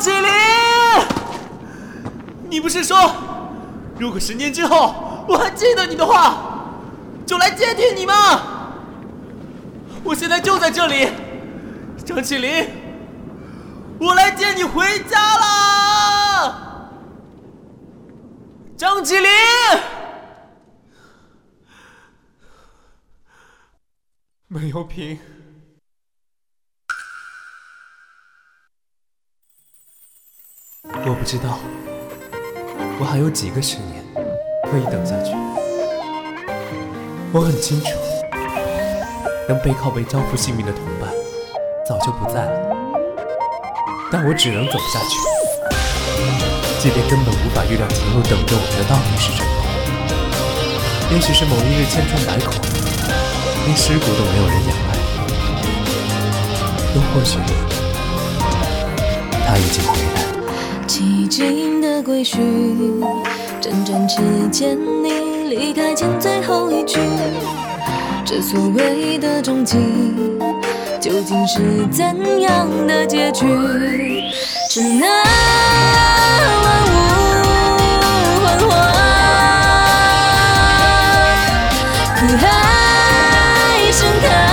起灵你不是说，如果十年之后我还记得你的话，就来接替你吗？我现在就在这里，张起灵，我来接你回家啦！张起灵，没有屏。我不知道，我还有几个十年可以等下去。我很清楚，能背靠背交付性命的同伴早就不在了，但我只能走下去，即便根本无法预料前路等着我们的到底是什么。也许是某一日千疮百孔，连尸骨都没有人仰赖，又或许他已经回来。静的归墟，辗转之间，你离开前最后一句，这所谓的终极，究竟是怎样的结局？只能万物幻化，苦海盛开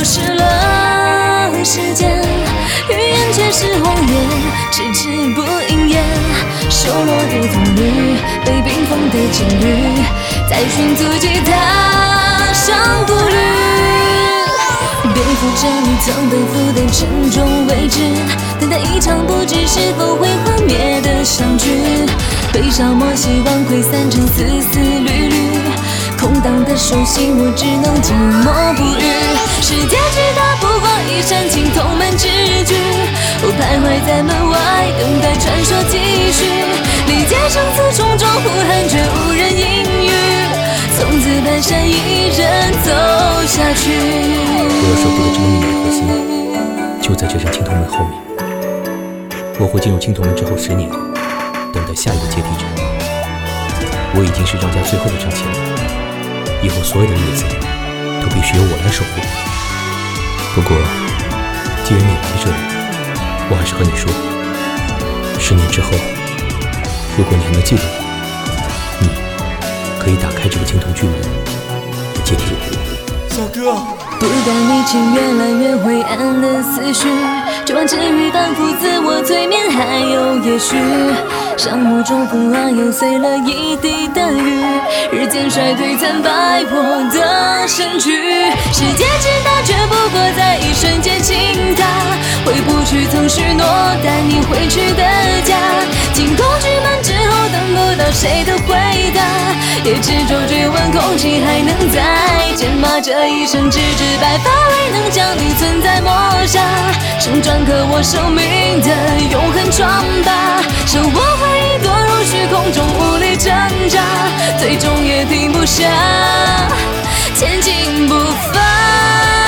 丢失了时间，语言却是谎言，迟迟不应验。瘦弱的棕榈，被冰封的监狱，在寻足迹踏上步履。背负着你曾背负的沉重未知，等待一场不知是否会幻灭的相聚。被消磨希望溃散成丝丝缕缕，空荡的手心我只能静默不语。世界巨大不过一扇青铜门之举，我徘徊在门外等待传说继续。历劫生死重重呼喊却无人应允，从此蹒跚一人走下去。我要守护的这个秘密核心，就在这扇青铜门后面。我会进入青铜门之后十年，等待下一个接替者。我已经是张家最后的张起灵，以后所有的日子都必须由我来守护。不过，既然你来这里，我还是和你说，十年之后，如果你还能记得我，你可以打开这个青铜巨门，来接替我。小哥。不敢理清越来越灰暗的思绪，绝望之余反复自我催眠，还有也许，像雾中风啊，又碎了一地的雨，日渐衰退惨败我的身躯。世界之大，却不过在一瞬间倾塌，回不去曾许诺带你回去的家。惊恐惧满之后，等不到谁的回答，也执着追问空气还能再见吗？这一生只知白发，未能将你存在抹杀，成篆刻我生命的永恒疮疤，最终也停不下前进步伐。